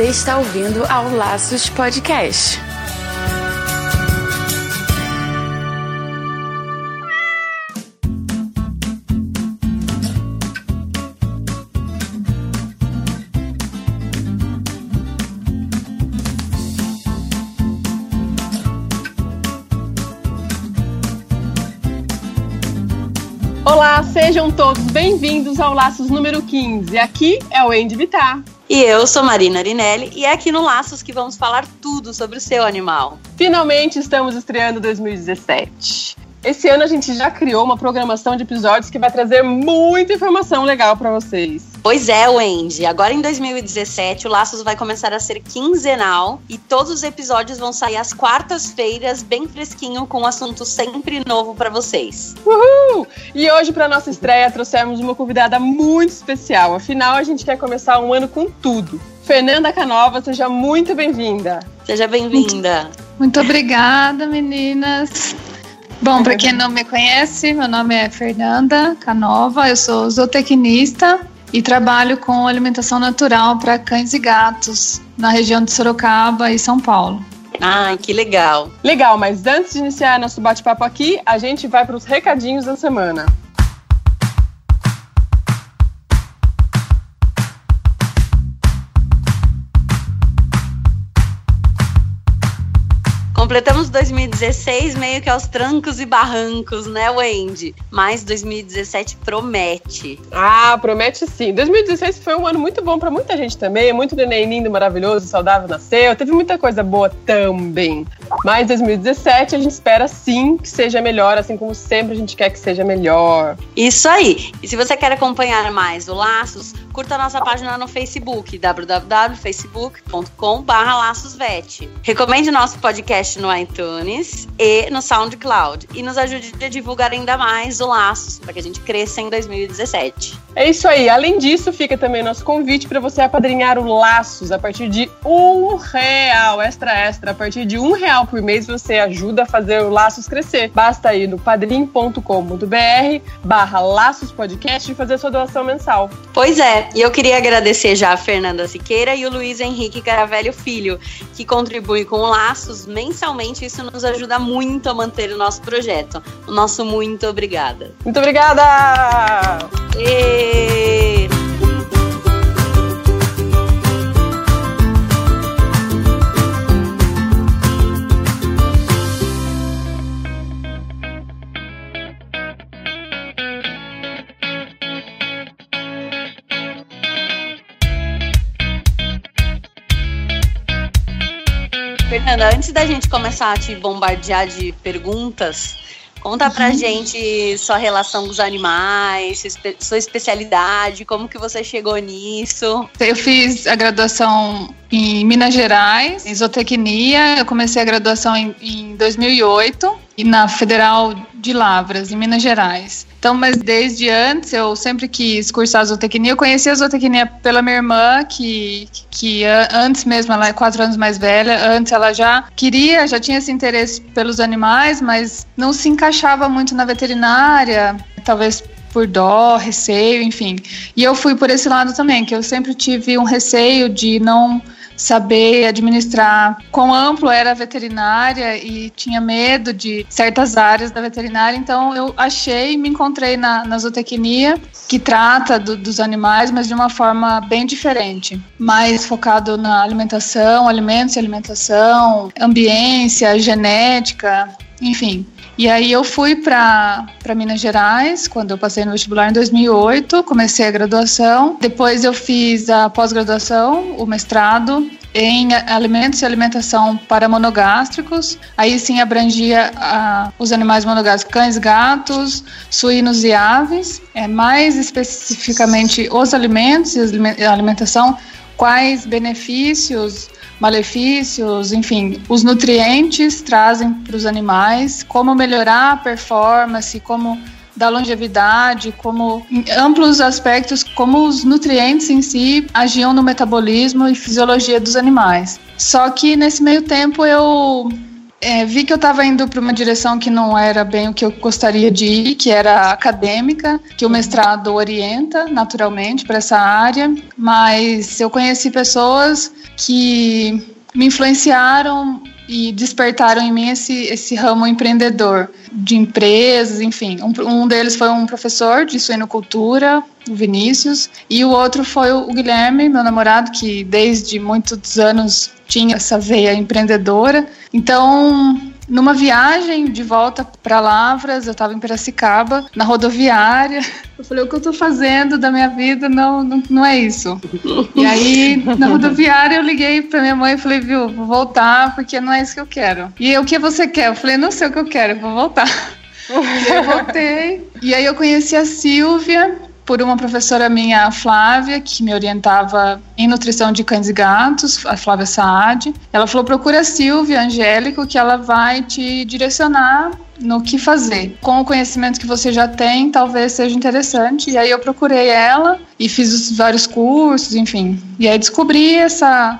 Você está ouvindo ao Laços Podcast. Olá, sejam todos bem-vindos ao Laços número 15. Aqui é o Andy Vitar. E eu sou Marina Arinelli e é aqui no Laços que vamos falar tudo sobre o seu animal. Finalmente estamos estreando 2017. Esse ano a gente já criou uma programação de episódios que vai trazer muita informação legal para vocês. Pois é, Wendy. Agora em 2017, o Laços vai começar a ser quinzenal e todos os episódios vão sair às quartas-feiras, bem fresquinho, com um assunto sempre novo para vocês. Uhul! E hoje, para nossa estreia, trouxemos uma convidada muito especial. Afinal, a gente quer começar um ano com tudo. Fernanda Canova, seja muito bem-vinda. Seja bem-vinda. Muito obrigada, meninas. Bom, para quem não me conhece, meu nome é Fernanda Canova, eu sou zootecnista e trabalho com alimentação natural para cães e gatos na região de Sorocaba e São Paulo. Ai, que legal. Legal, mas antes de iniciar nosso bate-papo aqui, a gente vai para os recadinhos da semana. Completamos 2016 meio que aos trancos e barrancos, né, Wendy? Mas 2017 promete. Ah, promete sim. 2016 foi um ano muito bom para muita gente também. Muito neném lindo, maravilhoso, saudável nasceu. Teve muita coisa boa também. Mas 2017 a gente espera sim que seja melhor, assim como sempre a gente quer que seja melhor. Isso aí. E se você quer acompanhar mais o Laços, curta a nossa página no Facebook, www.facebook.com/laçosvet. Recomende nosso podcast no iTunes e no SoundCloud e nos ajude a divulgar ainda mais o Laços para que a gente cresça em 2017. É isso aí. Além disso, fica também nosso convite para você apadrinhar o Laços a partir de um real, extra extra. A partir de um real por mês você ajuda a fazer o Laços crescer. Basta ir no padrim.com.br barra Laços Podcast e fazer sua doação mensal. Pois é, e eu queria agradecer já a Fernanda Siqueira e o Luiz Henrique Caravelho Filho, que contribuem com Laços mensalmente. Isso nos ajuda muito a manter o nosso projeto. O nosso muito obrigada. Muito obrigada! E... Fernanda, antes da gente começar a te bombardear de perguntas, conta pra gente sua relação com os animais, sua especialidade, como que você chegou nisso. Eu fiz a graduação em Minas Gerais, em zootecnia. Eu comecei a graduação em, em 2008 e na Federal de Lavras, em Minas Gerais. Então, mas desde antes eu sempre quis cursar zootecnia. Eu conheci a zootecnia pela minha irmã, que, que antes mesmo, ela é quatro anos mais velha, antes ela já queria, já tinha esse interesse pelos animais, mas não se encaixava muito na veterinária, talvez por dó, receio, enfim. E eu fui por esse lado também, que eu sempre tive um receio de não saber administrar quão amplo era veterinária e tinha medo de certas áreas da veterinária. Então eu achei me encontrei na, na zootecnia, que trata do, dos animais, mas de uma forma bem diferente. Mais focado na alimentação, alimentos e alimentação, ambiência, genética, enfim. E aí eu fui para Minas Gerais, quando eu passei no vestibular em 2008, comecei a graduação. Depois eu fiz a pós-graduação, o mestrado em alimentos e alimentação para monogástricos. Aí sim abrangia uh, os animais monogástricos, cães, gatos, suínos e aves. É, mais especificamente os alimentos e a alimentação, quais benefícios malefícios, enfim, os nutrientes trazem para os animais, como melhorar a performance, como dar longevidade, como amplos aspectos, como os nutrientes em si agiam no metabolismo e fisiologia dos animais. Só que nesse meio tempo eu é, vi que eu estava indo para uma direção que não era bem o que eu gostaria de ir, que era acadêmica, que o mestrado orienta naturalmente para essa área, mas eu conheci pessoas que me influenciaram e despertaram em mim esse, esse ramo empreendedor de empresas, enfim. Um, um deles foi um professor de suinocultura, o Vinícius, e o outro foi o Guilherme, meu namorado, que desde muitos anos tinha essa veia empreendedora. Então, numa viagem de volta para Lavras, eu estava em Piracicaba, na rodoviária. Eu falei: o que eu estou fazendo da minha vida não, não, não é isso. E aí, na rodoviária, eu liguei para minha mãe e falei: viu, vou voltar porque não é isso que eu quero. E o que você quer? Eu falei: não sei o que eu quero, eu vou voltar. Eu voltei. E aí eu conheci a Silvia, por uma professora minha, a Flávia, que me orientava em nutrição de cães e gatos, a Flávia Saad. Ela falou: procura a Silvia Angélico, que ela vai te direcionar no que fazer. Com o conhecimento que você já tem, talvez seja interessante. E aí eu procurei ela e fiz os vários cursos, enfim. E aí descobri essa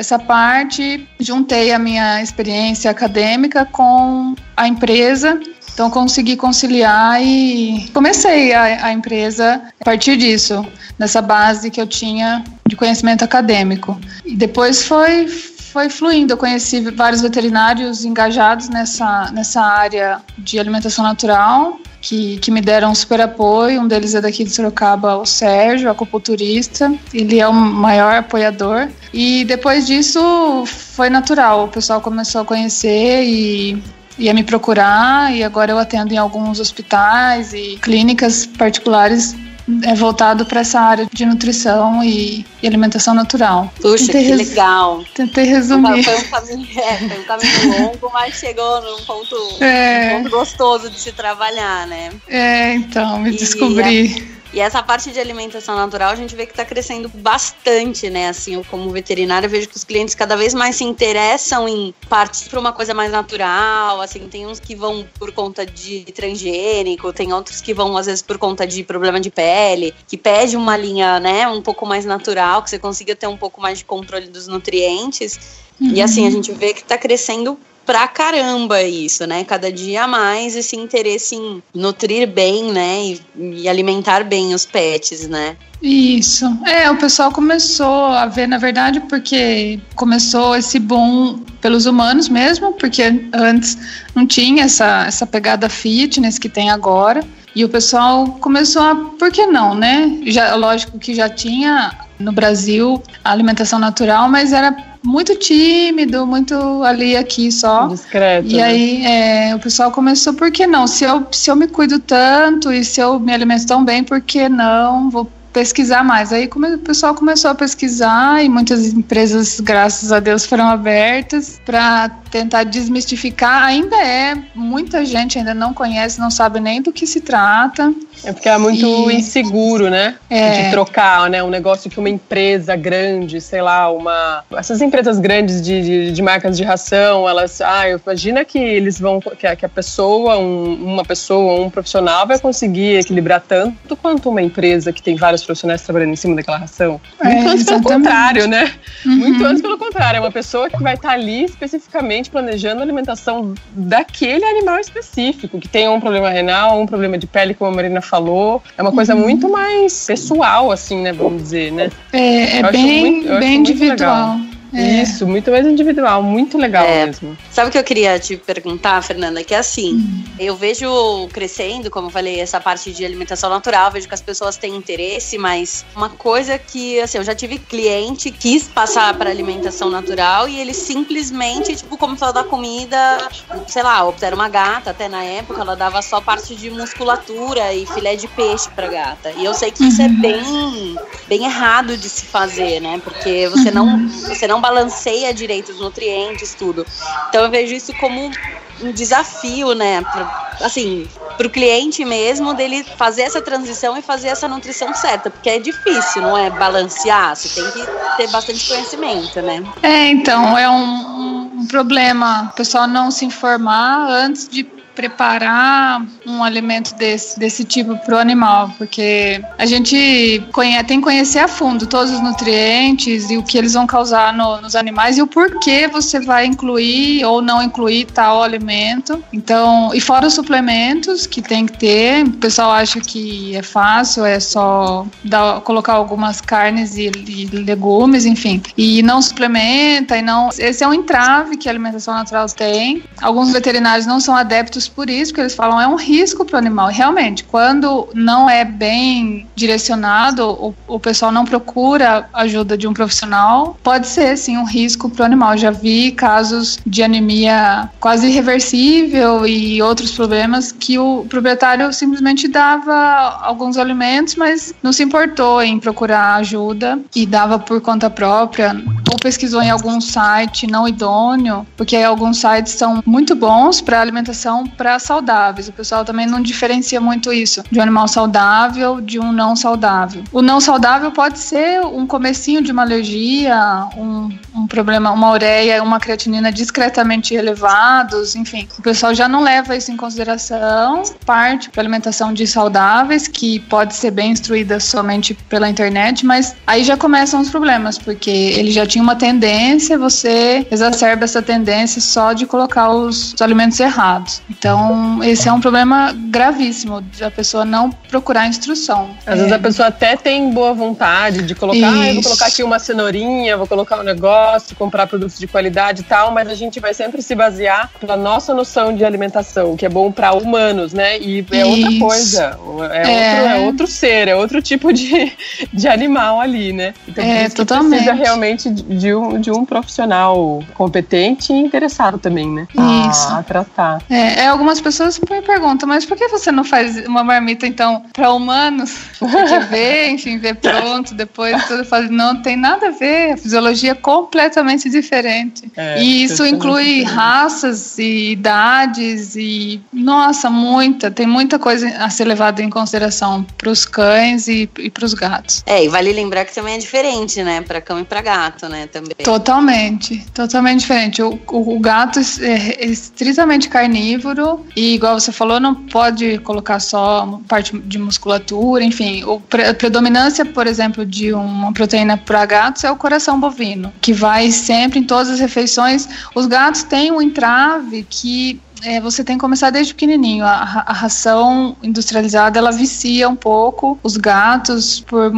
essa parte, juntei a minha experiência acadêmica com a empresa então consegui conciliar e comecei a, a, empresa a partir disso, nessa base que eu tinha de conhecimento acadêmico. E depois foi foi fluindo. Eu conheci vários veterinários engajados nessa, nessa área de alimentação natural, que, que me deram super apoio. Um deles é daqui de Sorocaba, o Sérgio, acupunturista. Ele é o maior apoiador. E depois disso foi natural. O pessoal começou a conhecer e ia me procurar e agora eu atendo em alguns hospitais e clínicas particulares é voltado para essa área de nutrição e, e alimentação natural. Puxa, tentei que legal. Tentei resumir. Foi um, caminho, é, foi um caminho longo, mas chegou num ponto, é. ponto gostoso de se trabalhar, né? É, então, me e descobri. E essa parte de alimentação natural a gente vê que está crescendo bastante, né? Assim, eu como veterinária vejo que os clientes cada vez mais se interessam em partir para uma coisa mais natural. Assim, tem uns que vão por conta de transgênico, tem outros que vão às vezes por conta de problema de pele, que pede uma linha, né, um pouco mais natural, que você consiga ter um pouco mais de controle dos nutrientes. Uhum. E assim, a gente vê que está crescendo pra caramba isso, né? Cada dia mais esse interesse em nutrir bem, né? E, e, alimentar bem os pets, né? Isso. É, o pessoal começou a ver, na verdade, porque começou esse boom pelos humanos mesmo, porque antes não tinha essa, essa pegada fitness que tem agora. E o pessoal começou a, por que não, né? Já, lógico que já tinha no Brasil a alimentação natural, mas era muito tímido, muito ali aqui só. Discreto. E né? aí é, o pessoal começou, por que não? Se eu, se eu me cuido tanto e se eu me alimento tão bem, por que não? Vou pesquisar mais. Aí o pessoal começou a pesquisar e muitas empresas, graças a Deus, foram abertas para tentar desmistificar. Ainda é, muita gente ainda não conhece, não sabe nem do que se trata. É porque é muito e... inseguro, né? É. De trocar, né? Um negócio que uma empresa grande, sei lá, uma. Essas empresas grandes de, de, de marcas de ração, elas. Ah, imagina que eles vão. Que a, que a pessoa, um, uma pessoa, um profissional vai conseguir equilibrar tanto quanto uma empresa que tem vários profissionais trabalhando em cima daquela ração. É, muito é, antes pelo contrário, né? Uhum. Muito antes pelo contrário. É uma pessoa que vai estar ali especificamente planejando a alimentação daquele animal específico, que tem um problema renal, um problema de pele, como a Marina falou. É uma coisa uhum. muito mais pessoal, assim, né? Vamos dizer, né? É, é bem, muito, bem individual. É. Isso, muito mais individual, muito legal é. mesmo. Sabe o que eu queria te perguntar, Fernanda? Que é assim, hum. eu vejo crescendo, como eu falei, essa parte de alimentação natural, vejo que as pessoas têm interesse, mas uma coisa que, assim, eu já tive cliente que quis passar para alimentação natural e ele simplesmente, tipo, começou a dar comida, sei lá, era uma gata, até na época, ela dava só parte de musculatura e filé de peixe pra gata. E eu sei que isso é uhum. bem, bem errado de se fazer, né? Porque você não, você não balanceia direito os nutrientes, tudo. Então eu vejo isso como um desafio, né? Pro, assim, para o cliente mesmo dele fazer essa transição e fazer essa nutrição certa, porque é difícil, não é balancear, você tem que ter bastante conhecimento, né? É, então, é um, um problema o pessoal não se informar antes de preparar um alimento desse, desse tipo para o animal, porque a gente conhece, tem que conhecer a fundo todos os nutrientes e o que eles vão causar no, nos animais e o porquê você vai incluir ou não incluir tal alimento. Então, e fora os suplementos que tem que ter, o pessoal acha que é fácil, é só dar, colocar algumas carnes e, e legumes, enfim, e não suplementa e não. Esse é um entrave que a alimentação natural tem. Alguns veterinários não são adeptos por isso, porque eles falam é um risco para o animal. E realmente, quando não é bem direcionado, o, o pessoal não procura ajuda de um profissional, pode ser sim um risco para o animal. Já vi casos de anemia quase irreversível e outros problemas que o proprietário simplesmente dava alguns alimentos, mas não se importou em procurar ajuda e dava por conta própria ou pesquisou em algum site não idôneo, porque alguns sites são muito bons para alimentação para saudáveis. O pessoal também não diferencia muito isso de um animal saudável de um não saudável. O não saudável pode ser um comecinho de uma alergia, um, um problema, uma ureia, uma creatinina discretamente elevados, enfim. O pessoal já não leva isso em consideração, parte para alimentação de saudáveis, que pode ser bem instruída somente pela internet, mas aí já começam os problemas, porque ele já tinha uma tendência, você exacerba essa tendência só de colocar os, os alimentos errados. Então, esse é um problema gravíssimo, a pessoa não procurar instrução. Às é. vezes a pessoa até tem boa vontade de colocar, ah, vou colocar aqui uma cenourinha, vou colocar um negócio, comprar produtos de qualidade e tal, mas a gente vai sempre se basear pela nossa noção de alimentação, que é bom para humanos, né? E é Isso. outra coisa, é, é. Outro, é outro ser, é outro tipo de, de animal ali, né? Então, é, totalmente. precisa realmente de um, de um profissional competente e interessado também, né? Isso. A tratar. É, é, algumas pessoas me perguntam, mas por que você não faz uma marmita, então, para humanos? Porque vê, enfim, vê pronto, depois tudo faz. Não tem nada a ver, a fisiologia é completamente diferente. É, e isso inclui raças e idades e, nossa, muita, tem muita coisa a ser levada em consideração para os cães e, e para os gatos. É, e vale lembrar que também é diferente, né, para cão e para gato, né? também. Totalmente, totalmente diferente. O, o, o gato é, é estritamente carnívoro e, igual você falou, não pode colocar só parte de musculatura, enfim. A predominância, por exemplo, de uma proteína para gatos é o coração bovino, que vai sempre em todas as refeições. Os gatos têm um entrave que é, você tem que começar desde pequenininho. A, a, ração industrializada ela vicia um pouco os gatos por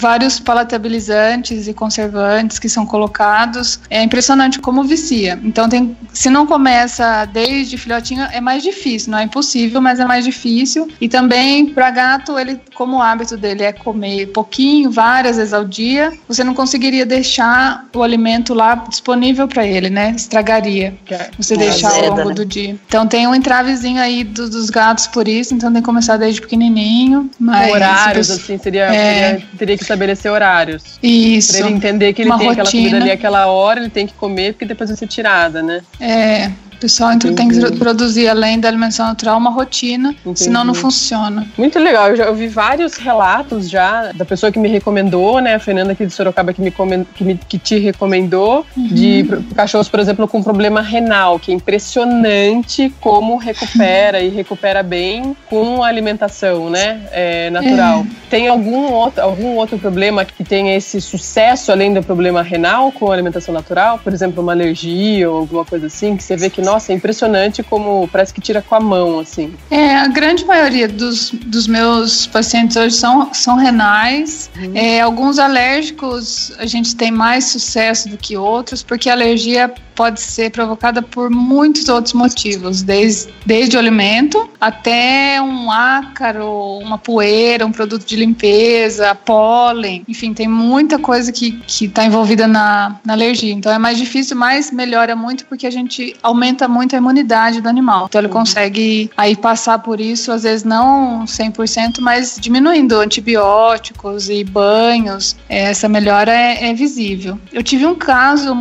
vários palatabilizantes e conservantes que são colocados. É impressionante como vicia. Então, tem, se não começa desde filhotinho, é mais difícil. Não é impossível, mas é mais difícil. E também, para gato, ele, como o hábito dele é comer pouquinho, várias vezes ao dia, você não conseguiria deixar o alimento lá disponível para ele, né? Estragaria. Você é, deixar ao longo né? do dia. Então, tem um entravezinho aí do, dos gatos por isso. Então, tem que começar desde pequenininho. Mas, Horários, assim, seria, é, seria teria que estabelecer horários. Isso. Pra ele entender que ele Uma tem rotina. aquela comida ali aquela hora, ele tem que comer, porque depois vai ser tirada, né? É. O pessoal então, tem que produzir, além da alimentação natural, uma rotina, Entendi. senão não funciona. Muito legal. Eu já ouvi vários relatos já da pessoa que me recomendou, né? A Fernanda aqui de Sorocaba que, me, que, me que te recomendou, uhum. de cachorros, por exemplo, com problema renal, que é impressionante como recupera e recupera bem com a alimentação, né? É, natural. É. Tem algum outro, algum outro problema que tenha esse sucesso além do problema renal com a alimentação natural? Por exemplo, uma alergia ou alguma coisa assim, que você vê que nossa, é impressionante como parece que tira com a mão, assim. É, a grande maioria dos, dos meus pacientes hoje são, são renais. Uhum. É, alguns alérgicos a gente tem mais sucesso do que outros, porque a alergia pode ser provocada por muitos outros motivos, desde, desde o alimento até um ácaro, uma poeira, um produto de limpeza, pólen, enfim, tem muita coisa que está envolvida na, na alergia. Então é mais difícil, mas melhora muito porque a gente aumenta muito a imunidade do animal. Então ele uhum. consegue aí passar por isso, às vezes não 100%, mas diminuindo antibióticos e banhos. Essa melhora é, é visível. Eu tive um caso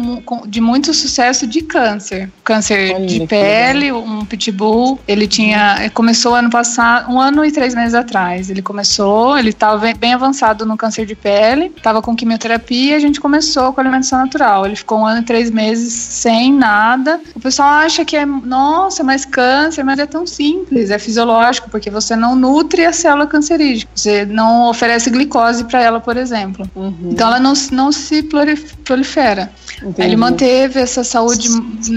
de muito sucesso processo de câncer. Câncer Olha de pele, um pitbull. Ele tinha. Começou ano passado, um ano e três meses atrás. Ele começou, ele estava bem avançado no câncer de pele, estava com quimioterapia, a gente começou com alimentação natural. Ele ficou um ano e três meses sem nada. O pessoal acha que é, nossa, mas câncer, mas é tão simples, é fisiológico, porque você não nutre a célula cancerígena. Você não oferece glicose para ela, por exemplo. Uhum. Então ela não, não se prolif- prolifera. Entendi. Ele manteve essa saúde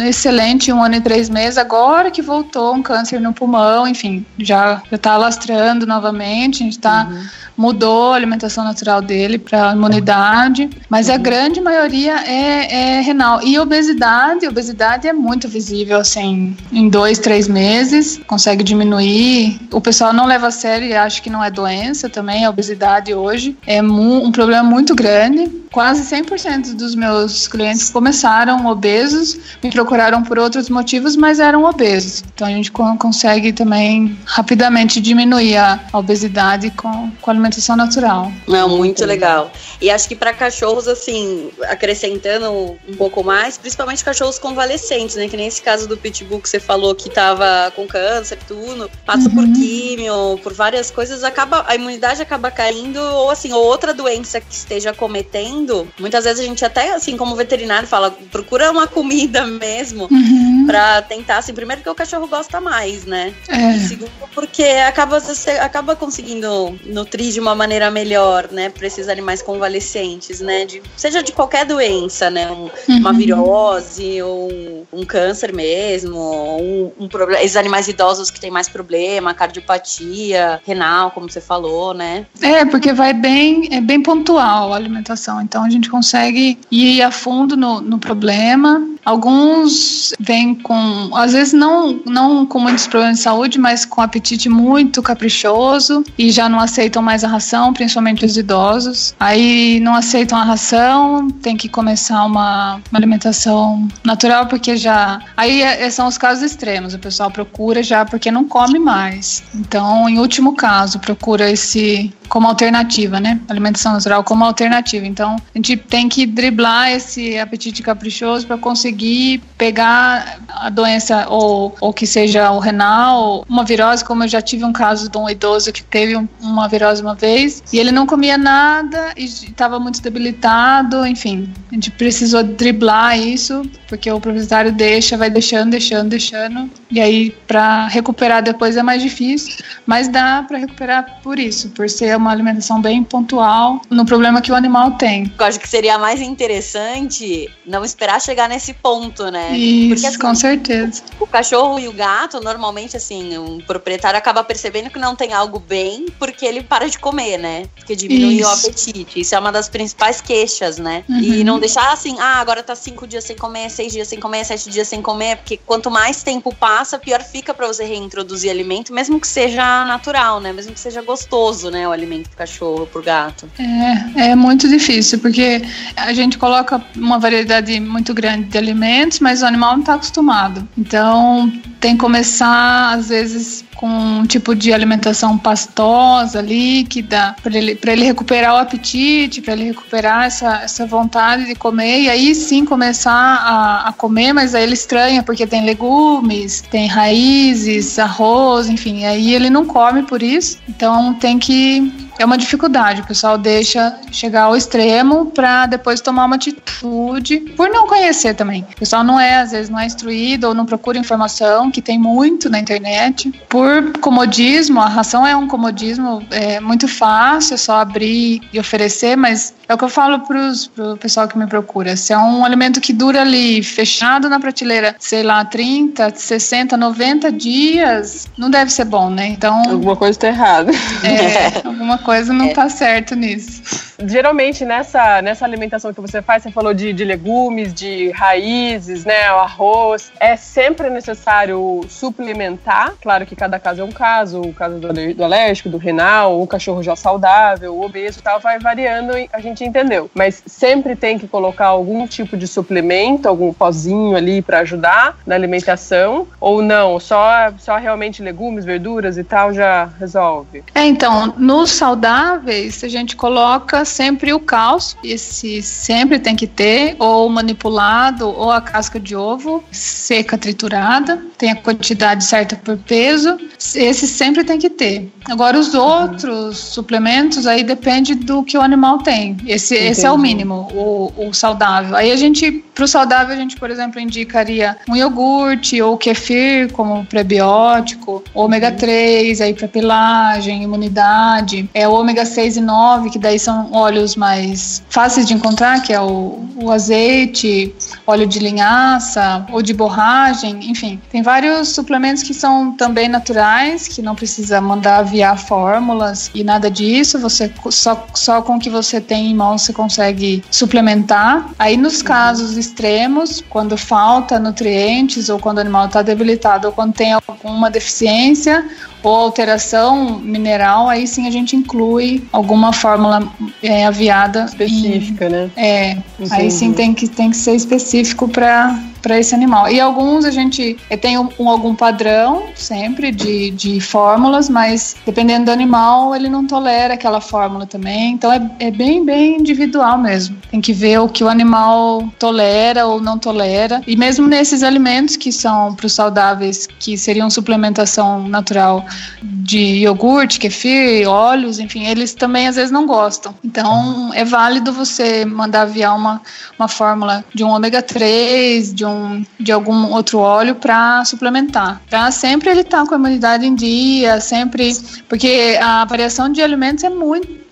excelente um ano e três meses. Agora que voltou um câncer no pulmão, enfim, já está alastrando novamente. A gente tá, mudou a alimentação natural dele para imunidade, mas a grande maioria é, é renal. E obesidade, obesidade é muito visível, assim, em dois, três meses, consegue diminuir. O pessoal não leva a sério e acha que não é doença também, a obesidade hoje é um problema muito grande. Quase 100% dos meus clientes começaram obesos, me procuraram por outros motivos, mas eram obesos. Então a gente con- consegue também rapidamente diminuir a, obesidade com, com a alimentação natural. Não, muito legal. E acho que para cachorros, assim, acrescentando um pouco mais, principalmente cachorros convalescentes, né? Que nem esse caso do Pitbull que você falou que tava com câncer, tudo, passa por químio, por várias coisas, acaba a imunidade acaba caindo, ou assim, ou outra doença que esteja cometendo. Muitas vezes a gente até, assim, como veterinário, fala, procura uma comida mesmo. Uhum. Pra tentar, assim, primeiro porque o cachorro gosta mais, né? É. E segundo, porque acaba, você acaba conseguindo nutrir de uma maneira melhor, né, para esses animais convalescentes, né, de, seja de qualquer doença, né, um- uma Uhum. virose ou um, um câncer mesmo, ou um, um problema, esses animais idosos que têm mais problema, cardiopatia, renal, como você falou, né. É, porque vai bem, é bem pontual a alimentação. Então a gente consegue ir a fundo no, no problema. Alguns vêm com, às vezes não, não com muitos problemas de saúde, mas com apetite muito caprichoso e já não aceitam mais a ração, principalmente os idosos. Aí não aceitam a ração, tem que começar uma, uma alimentação natural, porque já. Aí é- são os casos extremos. O pessoal procura já porque não come mais. Então, em último caso, procura esse como alternativa, né? Alimentação natural como alternativa. Então, a gente tem que driblar esse apetite caprichoso para conseguir pegar a doença ou, ou que seja o renal, uma virose, como eu já tive um caso de um idoso que teve um- uma virose uma vez e ele não comia nada e estava muito debilitado, enfim, a gente precisou driblar isso porque o proprietário deixa, vai deixando, deixando, deixando e aí para recuperar depois é mais difícil, mas dá para recuperar por isso, por ser uma alimentação bem pontual no problema que o animal tem. Eu acho que seria mais interessante não esperar chegar nesse ponto, né. Isso, Porque, assim, com certeza. O cachorro e o gato, normalmente, assim, um proprietário acaba percebendo que não tem algo bem porque ele para de comer, né? Porque diminui o Isso. apetite. Isso é uma das principais queixas, né? Uhum. E não deixar assim, ah, agora tá cinco dias sem comer, seis dias sem comer, sete dias sem comer, porque quanto mais tempo passa, pior fica pra você reintroduzir alimento, mesmo que seja natural, né? Mesmo que seja gostoso, né? O alimento pro cachorro, pro gato. É, é muito difícil, porque a gente coloca uma variedade muito grande de alimentos, mas o animal não está acostumado. Então, tem que começar, às vezes, com um tipo de alimentação pastosa, líquida, para ele, pra ele recuperar o apetite, para ele recuperar essa, essa vontade de comer, e aí sim começar a, a comer, mas aí ele estranha, porque tem legumes, tem raízes, arroz, enfim, aí ele não come por isso. Então, tem que é uma dificuldade. O pessoal deixa chegar ao extremo para depois tomar uma atitude, por não conhecer também. O pessoal não é, às vezes, não é instruído ou não procura informação, que tem muito na internet. Por comodismo, a ração é um comodismo é muito fácil, é só abrir e oferecer, mas é o que eu falo para o pessoal que me procura. Se é um alimento que dura ali, fechado na prateleira, sei lá, 30, 60, 90 dias, não deve ser bom, né? Então, Alguma coisa tá errada. é, alguma coisa não tá certo nisso. Geralmente, nessa, nessa alimentação que você faz, você falou de, de legumes, de raízes, né? O arroz. É sempre necessário suplementar. Claro que cada caso é um caso. O caso do, do alérgico, do renal, o cachorro já saudável, o obeso e tal, vai variando a gente entendeu. Mas sempre tem que colocar algum tipo de suplemento, algum pozinho ali para ajudar na alimentação. Ou não, só, só realmente legumes, verduras e tal já resolve. É, então, nos saudáveis, a gente coloca sempre o cálcio, esse sempre tem que ter, ou manipulado, ou a casca de ovo seca triturada, tem a quantidade certa por peso, esse sempre tem que ter. Agora, os outros suplementos, aí depende do que o animal tem. Esse, esse é o mínimo, o, o saudável. Aí a gente, para o saudável, a gente, por exemplo, indicaria um iogurte ou kefir como prebiótico, ômega 3 aí para pelagem, imunidade, é o ômega 6 e 9, que daí são óleos mais fáceis de encontrar, que é o, o azeite, óleo de linhaça ou de borragem, enfim. Tem vários suplementos que são também naturais, que não precisa mandar aviar fórmulas e nada disso, você só, só com o que você tem em mãos você consegue suplementar. Aí nos uhum. casos extremos, quando falta nutrientes ou quando o animal está debilitado ou quando tem alguma deficiência, ou alteração mineral, aí sim a gente inclui alguma fórmula é, aviada. Específica, né? É, Entendi. aí sim tem que, tem que ser específico para para esse animal. E alguns a gente tem um, um, algum padrão sempre de, de fórmulas, mas dependendo do animal, ele não tolera aquela fórmula também. Então é, é bem, bem individual mesmo. Tem que ver o que o animal tolera ou não tolera. E mesmo nesses alimentos que são para os saudáveis, que seriam suplementação natural de iogurte, kefir, óleos, enfim, eles também às vezes não gostam. Então é válido você mandar aviar uma, uma fórmula de um ômega 3, de um de algum outro óleo para suplementar. Para sempre ele estar tá com a imunidade em dia, sempre. Porque a variação de alimentos é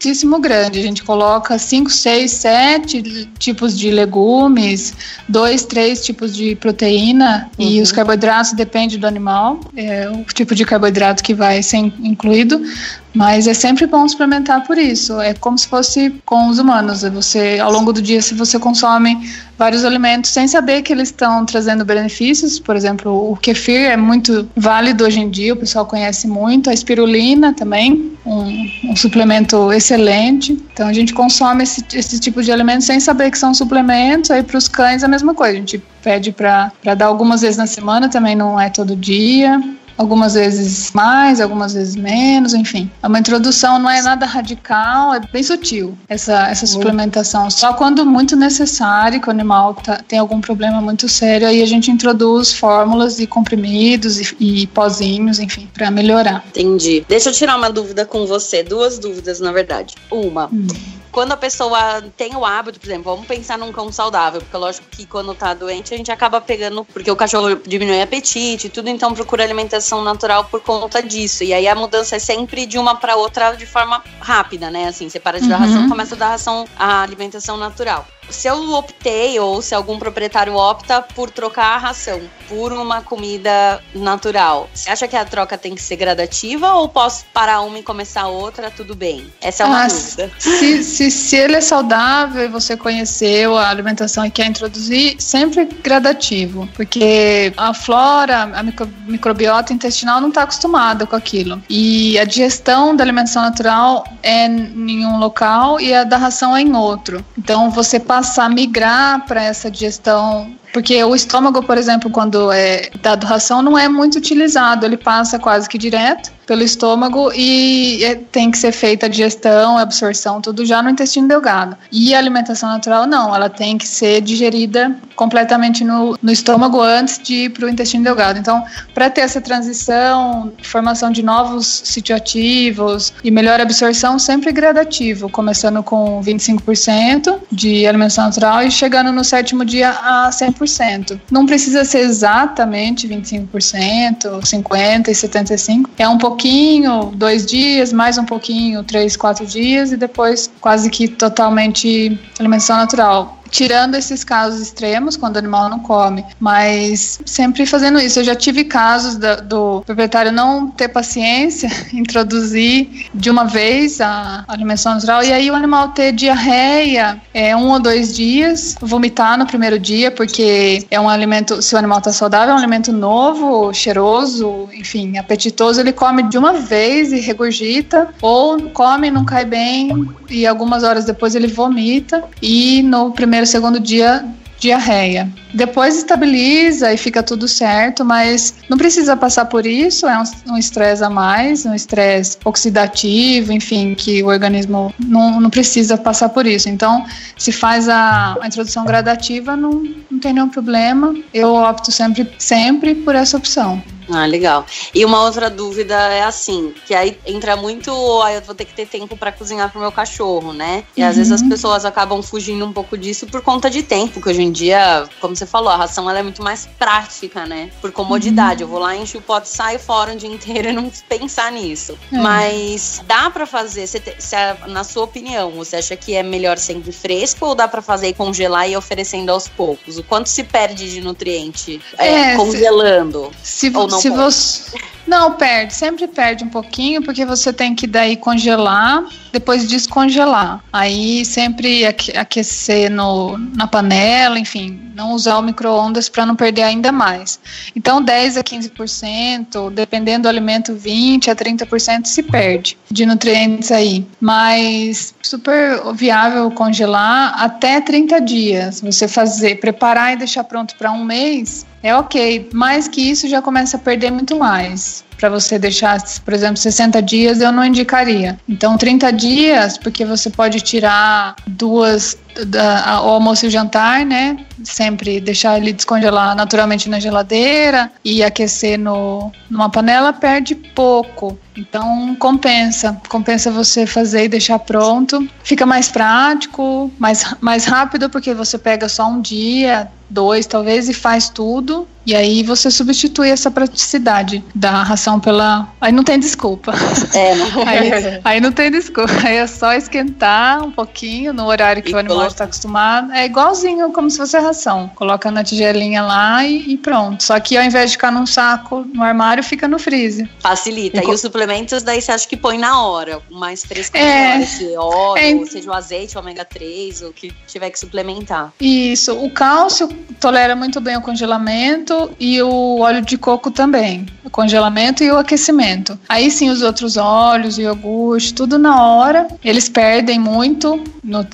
muitíssimo grande. A gente coloca 5, 6, 7 tipos de legumes, dois, três tipos de proteína uhum. e os carboidratos depende do animal, é o tipo de carboidrato que vai ser incluído. Mas é sempre bom suplementar por isso. É como se fosse com os humanos. É você, ao longo do dia, se você consome vários alimentos sem saber que eles estão trazendo benefícios, por exemplo, o kefir é muito válido hoje em dia, o pessoal conhece muito. A espirulina também, um, um suplemento excelente. Então a gente consome esse, esse tipo de alimentos sem saber que são suplementos. Aí para os cães a mesma coisa. A gente pede para dar algumas vezes na semana, também não é todo dia algumas vezes mais, algumas vezes menos, enfim. É uma introdução, não é nada radical, é bem sutil essa, essa suplementação. Só quando muito necessário, que o animal tá, tem algum problema muito sério, aí a gente introduz fórmulas e comprimidos e, e pozinhos, enfim, para melhorar. Entendi. Deixa eu tirar uma dúvida com você, duas dúvidas, na verdade. Uma. Hum quando a pessoa tem o hábito, por exemplo, vamos pensar num cão saudável, porque lógico que quando tá doente a gente acaba pegando, porque o cachorro diminui o apetite e tudo, então procura alimentação natural por conta disso. E aí a mudança é sempre de uma para outra de forma rápida, né? Assim, você para de uhum. dar ração, começa a dar ração, a alimentação natural se eu optei ou se algum proprietário opta por trocar a ração por uma comida natural, você acha que a troca tem que ser gradativa ou posso parar uma e começar outra, tudo bem? Essa é uma ah, dúvida. Se, se, se ele é saudável e você conheceu a alimentação e quer introduzir, sempre gradativo, porque a flora, a micro, microbiota intestinal não está acostumada com aquilo. E a digestão da alimentação natural é em um local e a da ração é em outro. Então você passa passar a migrar para essa digestão porque o estômago, por exemplo, quando é dado ração, não é muito utilizado, ele passa quase que direto pelo estômago e é, tem que ser feita a digestão, a absorção, tudo já no intestino delgado. E a alimentação natural, não, ela tem que ser digerida completamente no, no estômago antes de ir para o intestino delgado. Então, para ter essa transição, formação de novos citioativos e melhor absorção, sempre gradativo, começando com 25% de alimentação natural e chegando no sétimo dia a 100%. Não precisa ser exatamente 25%, 50% e 75%, é um pouquinho, dois dias, mais um pouquinho, três, quatro dias, e depois quase que totalmente alimentação natural tirando esses casos extremos, quando o animal não come, mas sempre fazendo isso. Eu já tive casos do, do proprietário não ter paciência, introduzir de uma vez a alimentação natural, e aí o animal ter diarreia é, um ou dois dias, vomitar no primeiro dia, porque é um alimento, se o animal está saudável, é um alimento novo, cheiroso, enfim, apetitoso, ele come de uma vez e regurgita, ou come, não cai bem, e algumas horas depois ele vomita, e no primeiro primeiro, segundo dia diarreia. Depois estabiliza e fica tudo certo, mas não precisa passar por isso, é um estresse a mais, um estresse oxidativo, enfim, que o organismo não, não precisa passar por isso. Então, se faz a, a introdução gradativa, não, não tem nenhum problema. Eu opto sempre, sempre por essa opção. Ah, legal. E uma outra dúvida é assim, que aí entra muito, aí eu vou ter que ter tempo para cozinhar pro meu cachorro, né? E uhum. às vezes as uhum. pessoas acabam fugindo um pouco disso por conta de tempo, que hoje em dia, como você falou, a ração ela é muito mais prática, né? Por comodidade. Uhum. Eu vou lá, encho o pote, saio fora o dia inteiro e não pensar nisso. É. Mas dá para fazer, se, se, na sua opinião, você acha que é melhor sempre fresco ou dá para fazer e congelar e oferecendo aos poucos? O quanto se perde de nutriente é, é, congelando? Se, ou não se você não perde, sempre perde um pouquinho porque você tem que daí congelar, depois descongelar. Aí sempre aquecer no, na panela, enfim, não usar o micro-ondas para não perder ainda mais. Então 10 a 15%, dependendo do alimento 20 a 30% se perde de nutrientes aí. Mas super viável congelar até 30 dias. Você fazer, preparar e deixar pronto para um mês, é ok. Mais que isso já começa a perder muito mais para você deixar, por exemplo, 60 dias, eu não indicaria. Então, 30 dias, porque você pode tirar duas da, o almoço e o jantar, né? Sempre deixar ele descongelar naturalmente na geladeira e aquecer no, numa panela perde pouco. Então compensa, compensa você fazer e deixar pronto. Fica mais prático, mais, mais rápido porque você pega só um dia, dois talvez e faz tudo. E aí você substitui essa praticidade da ração pela. Aí não tem desculpa. É, não. aí, aí não tem desculpa. Aí é só esquentar um pouquinho no horário que e o animal está acostumado. É igualzinho como se fosse ração. Coloca na tigelinha lá e, e, pronto. Só que ao invés de ficar num saco no armário, fica no freezer. Facilita. E, e os suplementos daí você acha que põe na hora, mais fresco é, hora, esse óleo, é, seja o azeite, o ômega 3, o que tiver que suplementar. Isso. O cálcio tolera muito bem o congelamento e o óleo de coco também. O congelamento e o aquecimento. Aí sim os outros óleos, o iogurte, tudo na hora. Eles perdem muito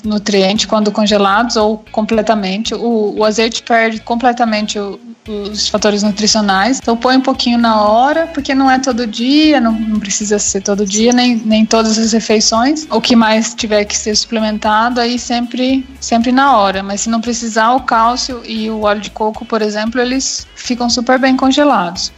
nutriente quando congelados ou completamente. O, o azeite perde completamente o, os fatores nutricionais. Então põe um pouquinho na hora, porque não é todo dia, não, não, precisa ser todo dia, nem, nem todas as refeições. O que mais tiver que ser suplementado, aí sempre, sempre na hora. Mas se não precisar, o cálcio e o óleo de coco, por exemplo, eles ficam super bem congelados.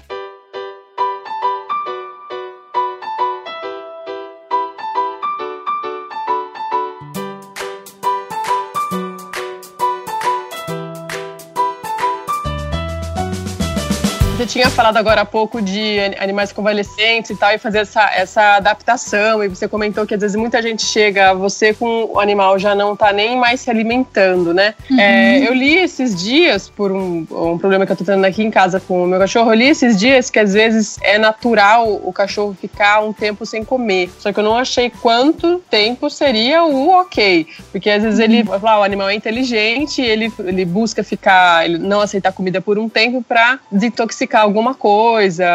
Tinha falado agora há pouco de animais convalescentes e tal, e fazer essa, essa adaptação. E você comentou que às vezes muita gente chega, você com o animal já não tá nem mais se alimentando, né? Uhum. É, eu li esses dias, por um, um problema que eu tô tendo aqui em casa com o meu cachorro, eu li esses dias que às vezes é natural o cachorro ficar um tempo sem comer. Só que eu não achei quanto tempo seria o ok. Porque às vezes ele, ah, o animal é inteligente, ele, ele busca ficar, ele não aceitar comida por um tempo para desintoxicar alguma coisa,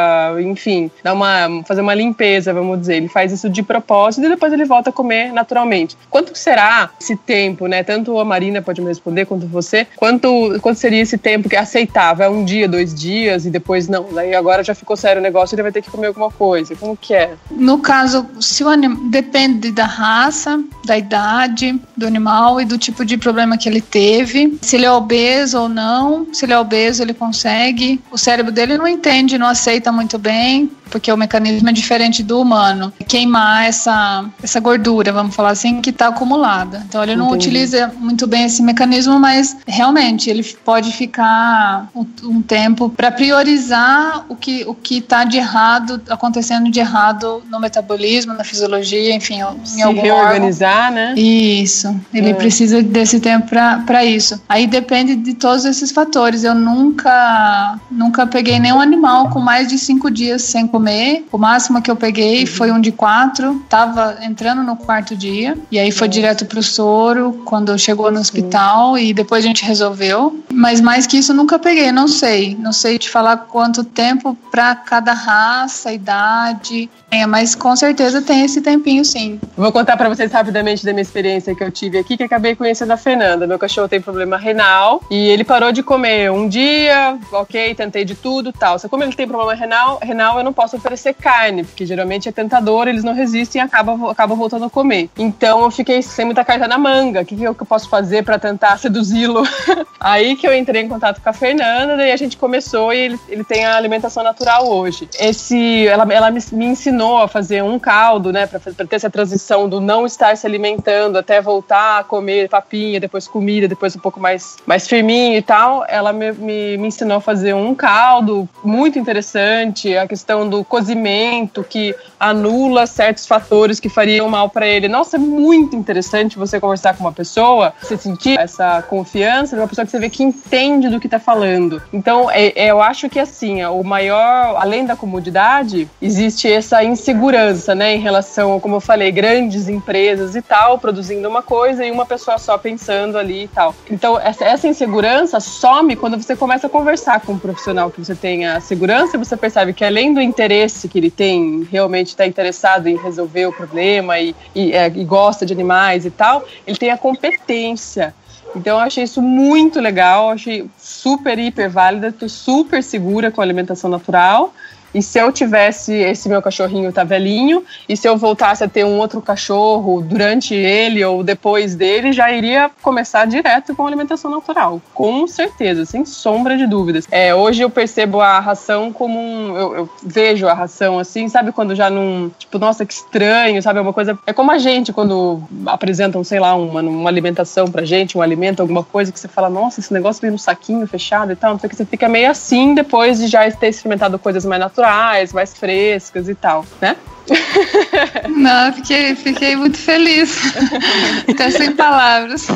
enfim, dar uma, fazer uma limpeza, vamos dizer. Ele faz isso de propósito e depois ele volta a comer naturalmente. Quanto será esse tempo, né? Tanto a Marina pode me responder quanto você. Quanto, quanto seria esse tempo que é aceitável? É um dia, dois dias e depois não. Daí agora já ficou sério o negócio, ele vai ter que comer alguma coisa. Como que é? No caso, se o depende da raça, da idade do animal e do tipo de problema que ele teve, se ele é obeso ou não. Se ele é obeso, ele consegue. O cérebro dele ele não entende, não aceita muito bem, porque o mecanismo é diferente do humano. Queimar essa, essa gordura, vamos falar assim, que está acumulada. Então ele não Entendi. utiliza muito bem esse mecanismo, mas realmente ele pode ficar um, um tempo para priorizar o que o que está de errado, acontecendo de errado no metabolismo, na fisiologia, enfim, Se em algum reorganizar, órgão. né? Isso. Ele é. precisa desse tempo para isso. Aí depende de todos esses fatores. Eu nunca nunca peguei nenhum animal com mais de cinco dias sem comer comer. O máximo que eu peguei uhum. foi um de quatro. Tava entrando no quarto dia. E aí foi direto pro soro quando chegou no hospital. E depois a gente resolveu. Mas mais que isso, nunca peguei. Não sei. Não sei te falar quanto tempo para cada raça, idade. É, mas com certeza tem esse tempinho, sim. Vou contar para vocês rapidamente da minha experiência que eu tive aqui, que acabei conhecendo a Fernanda. Meu cachorro tem problema renal e ele parou de comer um dia, ok, tentei de tudo, tal. Só como ele tem problema renal, renal eu não posso oferecer carne, porque geralmente é tentador, eles não resistem e acabam, acabam voltando a comer. Então eu fiquei sem muita carta na manga. O que, que eu posso fazer para tentar seduzi-lo? Aí que eu entrei em contato com a Fernanda, daí a gente começou e ele, ele tem a alimentação natural hoje. Esse, ela, ela me, me ensinou a fazer um caldo, né, para ter essa transição do não estar se alimentando até voltar a comer papinha, depois comida, depois um pouco mais, mais firminho e tal, ela me, me, me ensinou a fazer um caldo muito interessante, a questão do cozimento, que anula certos fatores que fariam mal para ele. Nossa, é muito interessante você conversar com uma pessoa, você sentir essa confiança de uma pessoa que você vê que entende do que está falando. Então, é, é, eu acho que assim, o maior, além da comodidade, existe essa insegurança, né, em relação, como eu falei, grandes empresas e tal, produzindo uma coisa e uma pessoa só pensando ali e tal. Então, essa, essa insegurança some quando você começa a conversar com um profissional que você tenha segurança e você percebe que além do interesse que ele tem, realmente está interessado em resolver o problema e, e, é, e gosta de animais e tal, ele tem a competência. Então eu achei isso muito legal, achei super, hiper válida, estou super segura com a alimentação natural. E se eu tivesse esse meu cachorrinho tá velhinho, e se eu voltasse a ter um outro cachorro durante ele ou depois dele, já iria começar direto com alimentação natural. Com certeza, sem sombra de dúvidas. É, hoje eu percebo a ração como um. Eu, eu, vejo a ração assim, sabe quando já não. Tipo, nossa, que estranho, sabe? É uma coisa. É como a gente quando apresentam, sei lá, uma, uma alimentação pra gente, um alimento, alguma coisa que você fala, nossa, esse negócio vem no saquinho fechado e tal. Não sei que você fica meio assim depois de já ter experimentado coisas mais naturais mais frescas e tal, né? Não, fiquei, fiquei muito feliz. Até sem palavras.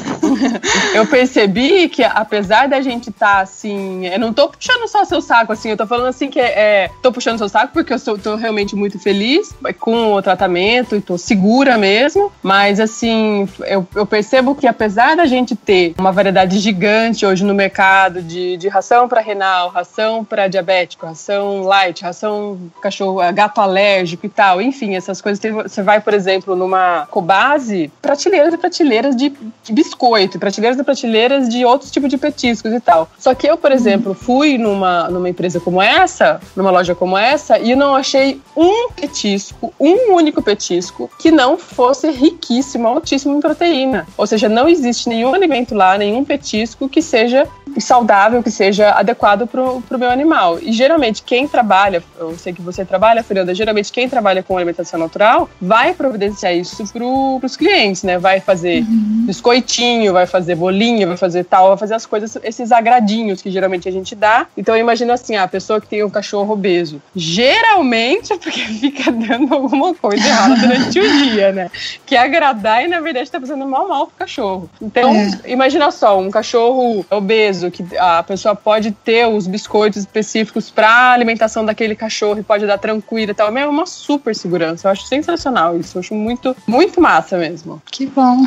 Eu percebi que, apesar da gente estar tá, assim. Eu não tô puxando só seu saco, assim, eu tô falando assim que é. tô puxando seu saco porque eu sou, tô realmente muito feliz com o tratamento e tô segura mesmo. Mas, assim, eu, eu percebo que, apesar da gente ter uma variedade gigante hoje no mercado de, de ração para renal, ração para diabético, ração light, ração cachorro, gato alérgico e tal enfim, essas coisas. Você vai, por exemplo, numa Cobase, prateleiras e prateleiras de, de biscoito, prateleiras e prateleiras de outros tipos de petiscos e tal. Só que eu, por exemplo, fui numa, numa empresa como essa, numa loja como essa, e não achei um petisco, um único petisco, que não fosse riquíssimo, altíssimo em proteína. Ou seja, não existe nenhum alimento lá, nenhum petisco que seja saudável, que seja adequado para o meu animal. E geralmente quem trabalha, eu sei que você trabalha, Fernanda, geralmente quem trabalha com alimentação natural vai providenciar isso para os clientes, né? Vai fazer uhum. biscoitinho, vai fazer bolinho, vai fazer tal, vai fazer as coisas, esses agradinhos que geralmente a gente dá. Então eu imagino assim, a pessoa que tem um cachorro obeso, geralmente é porque fica dando alguma coisa errada durante o dia, né? Que é agradar e na verdade está fazendo mal mal pro cachorro. Então, é. imagina só, um cachorro obeso que a pessoa pode ter os biscoitos específicos para alimentação daquele cachorro e pode dar tranquila e tal, é uma super segurança. Eu acho sensacional isso. Eu acho muito, muito massa mesmo. Que bom.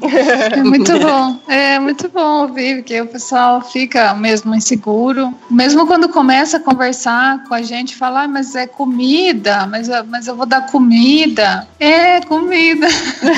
é muito bom. É muito bom ouvir, porque o pessoal fica mesmo inseguro. Mesmo quando começa a conversar com a gente, falar, ah, mas é comida, mas, mas eu vou dar comida. É comida.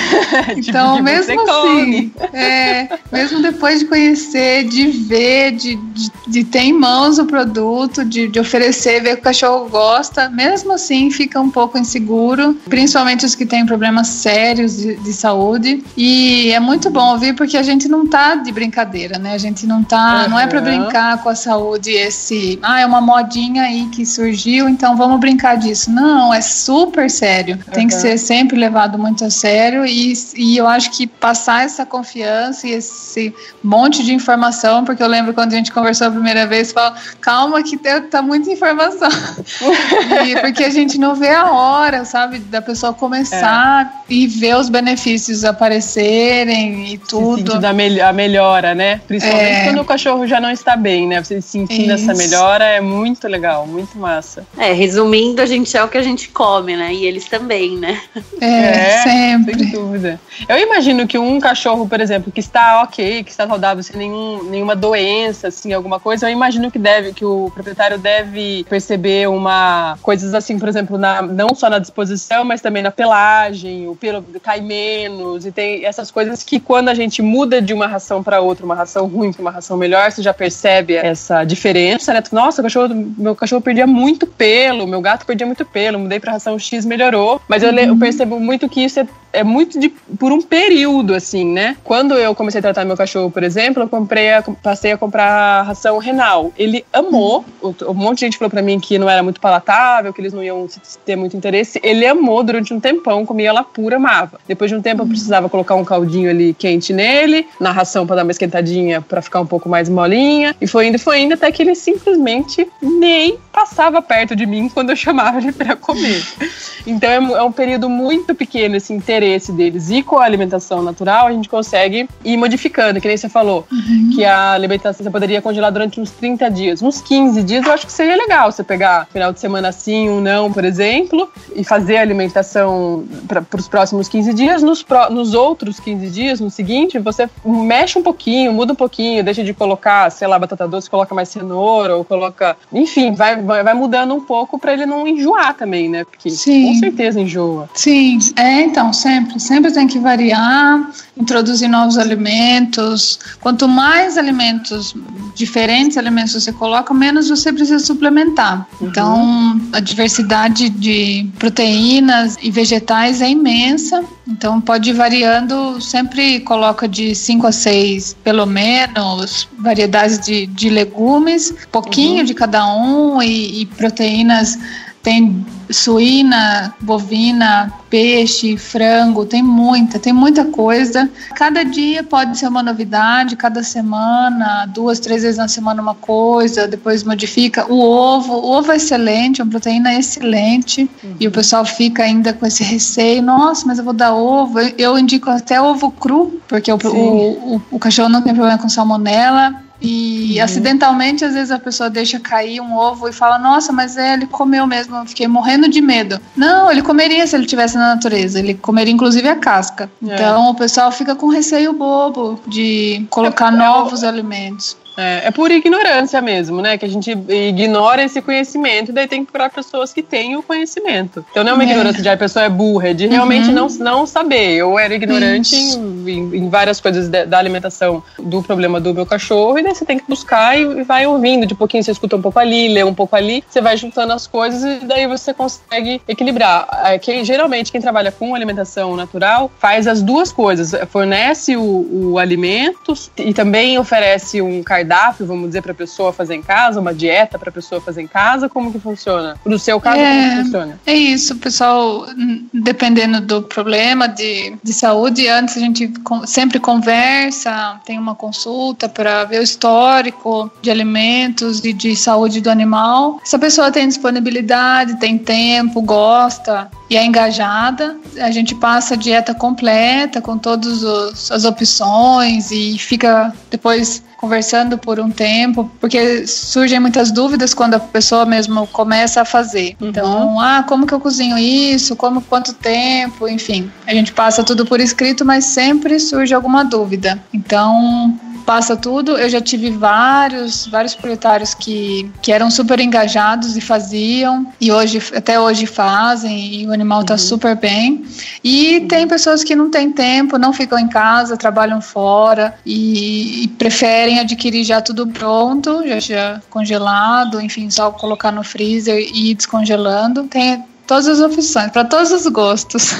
então, tipo, mesmo assim, é, mesmo depois de conhecer, de ver, de, de, de ter em mãos o produto, de, de oferecer, ver que o cachorro gosta, mesmo assim fica um pouco inseguro seguro, principalmente os que têm problemas sérios de, de, saúde. E é muito bom ouvir porque a gente não tá de brincadeira, né? A gente não tá, uhum. não é para brincar com a saúde esse, ah, é uma modinha aí que surgiu, então vamos brincar disso. Não, é super sério. Tem que ser sempre levado muito a sério e, e eu acho que passar essa confiança e esse monte de informação, porque eu lembro quando a gente conversou a primeira vez, falou, calma que tá muita informação. e porque a gente não vê a hora, sabe, da pessoa começar é. e ver os benefícios aparecerem e tudo. da a melhora, né? Principalmente é. quando o cachorro já não está bem, né? Você sentindo Isso. essa melhora é muito legal, muito massa. É, resumindo, a gente é o que a gente come, né? E eles também, né? É, é sempre. Sem dúvida. Eu imagino que um cachorro, por exemplo, que está ok, que está saudável, sem nenhum, nenhuma doença, assim, alguma coisa, eu imagino que deve, que o proprietário deve perceber uma coisas assim, por exemplo, na, não só na disposição, mas também na pelagem, o pelo cai menos, e tem essas coisas que quando a gente muda de uma ração para outra, uma ração ruim para uma ração melhor, você já percebe essa diferença, né? Nossa, cachorro, meu cachorro perdia muito pelo, meu gato perdia muito pelo, mudei para ração X, melhorou, mas eu, eu percebo muito que isso é é muito de, por um período, assim, né? Quando eu comecei a tratar meu cachorro, por exemplo, eu comprei a, passei a comprar ração renal. Ele amou, um monte de gente falou pra mim que não era muito palatável, que eles não iam ter muito interesse. Ele amou durante um tempão, comia ela pura, amava. Depois de um tempo eu precisava colocar um caldinho ali quente nele, na ração para dar uma esquentadinha, para ficar um pouco mais molinha. E foi indo, foi indo, até que ele simplesmente nem passava perto de mim quando eu chamava ele para comer. Então é, é um período muito pequeno esse interesse deles. E com a alimentação natural, a gente consegue ir modificando, que nem você falou, uhum. que a alimentação você poderia congelar durante uns 30 dias. Uns 15 dias eu acho que seria legal você pegar final de semana sim, um não, por exemplo, e fazer a alimentação para os próximos 15 dias. Nos, pro, nos outros 15 dias, no seguinte, você mexe um pouquinho, muda um pouquinho, deixa de colocar, sei lá, batata doce, coloca mais cenoura, ou coloca. Enfim, vai, vai, vai mudando um pouco para ele não enjoar também, né? Porque Sim. com certeza enjoa. Sim, é, então, sempre. Sempre tem que variar, introduzir novos alimentos. Quanto mais alimentos, diferentes alimentos você coloca, menos você precisa suplementar. Uhum. Então, a diversidade de proteínas e vegetais é imensa. Então, pode ir variando, sempre coloca de 5 a 6, pelo menos, variedades de, de legumes, pouquinho uhum. de cada um e, e proteínas tem suína, bovina, peixe, frango, tem muita, tem muita coisa. Cada dia pode ser uma novidade, cada semana, duas, três vezes na semana uma coisa, depois modifica. O ovo, o ovo é excelente, é uma proteína excelente, uhum. e o pessoal fica ainda com esse receio, nossa, mas eu vou dar ovo. Eu indico até ovo cru, porque o, o, o, o cachorro não tem problema com salmonela e uhum. acidentalmente, às vezes, a pessoa deixa cair um ovo e fala: Nossa, mas é, ele comeu mesmo, eu fiquei morrendo de medo. Não, ele comeria se ele tivesse na natureza, ele comeria inclusive a casca. É. Então o pessoal fica com receio bobo de colocar é, novos alimentos. É, é por ignorância mesmo, né? Que a gente ignora esse conhecimento e daí tem que procurar pessoas que têm o conhecimento. Então não é uma é. ignorância de a pessoa é burra, é de realmente uhum. não, não saber. Eu era ignorante em, em, em, várias coisas de, da alimentação do problema do meu cachorro e daí você tem que buscar e, e, vai ouvindo. De pouquinho você escuta um pouco ali, lê um pouco ali, você vai juntando as coisas e daí você consegue equilibrar. É, que, geralmente quem trabalha com alimentação natural faz as duas coisas. Fornece o, o alimento e também oferece um cardápio cardápio, vamos dizer, para a pessoa fazer em casa, uma dieta para a pessoa fazer em casa? Como que funciona? No seu caso, é, como que funciona? É isso, pessoal, dependendo do problema de, de saúde, antes a gente sempre conversa, tem uma consulta para ver o histórico de alimentos e de saúde do animal. Se a pessoa tem disponibilidade, tem tempo, gosta, e é engajada. A gente passa a dieta completa com todas as opções e fica depois conversando por um tempo, porque surgem muitas dúvidas quando a pessoa mesmo começa a fazer. Uhum. Então, ah, como que eu cozinho isso? Como quanto tempo? Enfim, a gente passa tudo por escrito, mas sempre surge alguma dúvida. Então, passa tudo. Eu já tive vários, vários proprietários que, que eram super engajados e faziam, e hoje, até hoje fazem, e o animal está uhum. super bem. E uhum. tem pessoas que não têm tempo, não ficam em casa, trabalham fora e, e preferem adquirir já tudo pronto, já, já congelado, enfim, só colocar no freezer e ir descongelando. Tem, Todas as opções, para todos os gostos.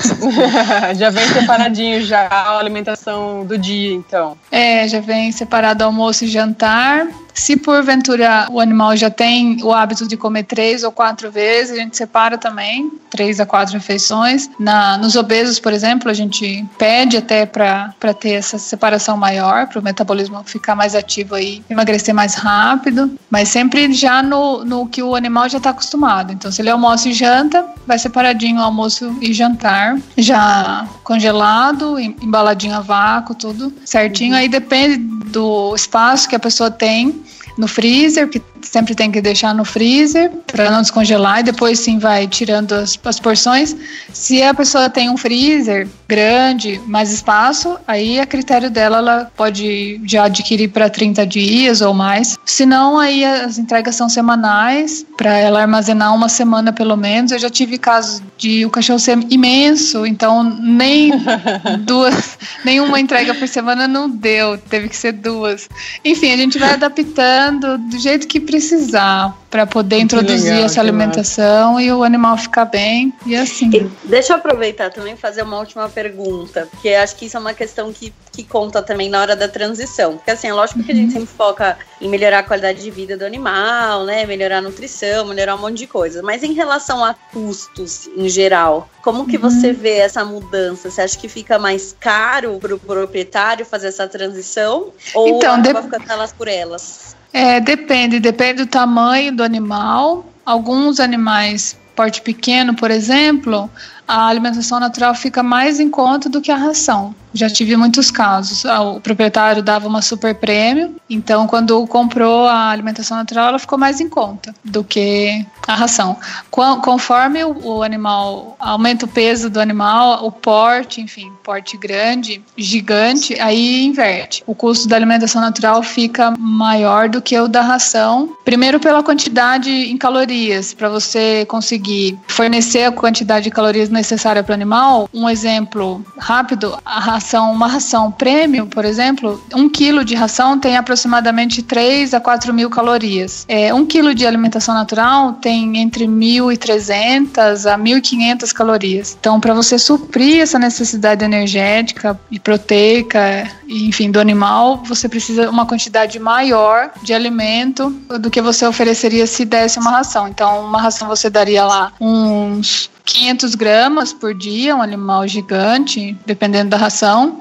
já vem separadinho já a alimentação do dia, então. É, já vem separado almoço e jantar. Se porventura o animal já tem o hábito de comer três ou quatro vezes, a gente separa também, três a quatro refeições. Na, nos obesos, por exemplo, a gente pede até para ter essa separação maior, para o metabolismo ficar mais ativo e emagrecer mais rápido, mas sempre já no, no que o animal já está acostumado. Então, se ele almoça e janta, vai separadinho o almoço e jantar, já congelado, embaladinho a vácuo, tudo certinho. Uhum. Aí depende do espaço que a pessoa tem no freezer, que sempre tem que deixar no freezer para não descongelar e depois sim vai tirando as, as, porções. Se a pessoa tem um freezer grande, mais espaço, aí a critério dela ela pode já adquirir para 30 dias ou mais. Se não, aí as entregas são semanais para ela armazenar uma semana pelo menos. Eu já tive casos de o cachorro ser imenso, então nem duas, nenhuma entrega por semana não deu, teve que ser duas. Enfim, a gente vai adaptando do jeito que precisar para poder introduzir legal, essa alimentação e o animal ficar bem e assim. E deixa eu aproveitar também fazer uma última pergunta, porque acho que isso é uma questão que, que conta também na hora da transição. Porque assim, é lógico uhum. que a gente uhum. sempre foca em melhorar a qualidade de vida do animal, né? Melhorar a nutrição, melhorar um monte de coisa. Mas em relação a custos em geral, como que uhum. você vê essa mudança? Você acha que fica mais caro para o proprietário fazer essa transição? Ou então, acaba de... ficando elas por elas? É, depende, depende do tamanho do animal. Alguns animais porte pequeno, por exemplo, a alimentação natural fica mais em conta do que a ração. Já tive muitos casos. Ah, o proprietário dava uma super prêmio, então quando comprou a alimentação natural, ela ficou mais em conta do que a ração. Conforme o animal aumenta o peso do animal, o porte, enfim, porte grande, gigante, aí inverte. O custo da alimentação natural fica maior do que o da ração. Primeiro pela quantidade em calorias, para você conseguir fornecer a quantidade de calorias para o animal. Um exemplo rápido, a ração, uma ração premium, por exemplo, um quilo de ração tem aproximadamente 3 a 4 mil calorias. É, um quilo de alimentação natural tem entre 1.300 a 1.500 calorias. Então, para você suprir essa necessidade energética e proteica, enfim, do animal, você precisa uma quantidade maior de alimento do que você ofereceria se desse uma ração. Então, uma ração você daria lá uns 500 gramas por dia, um animal gigante, dependendo da ração,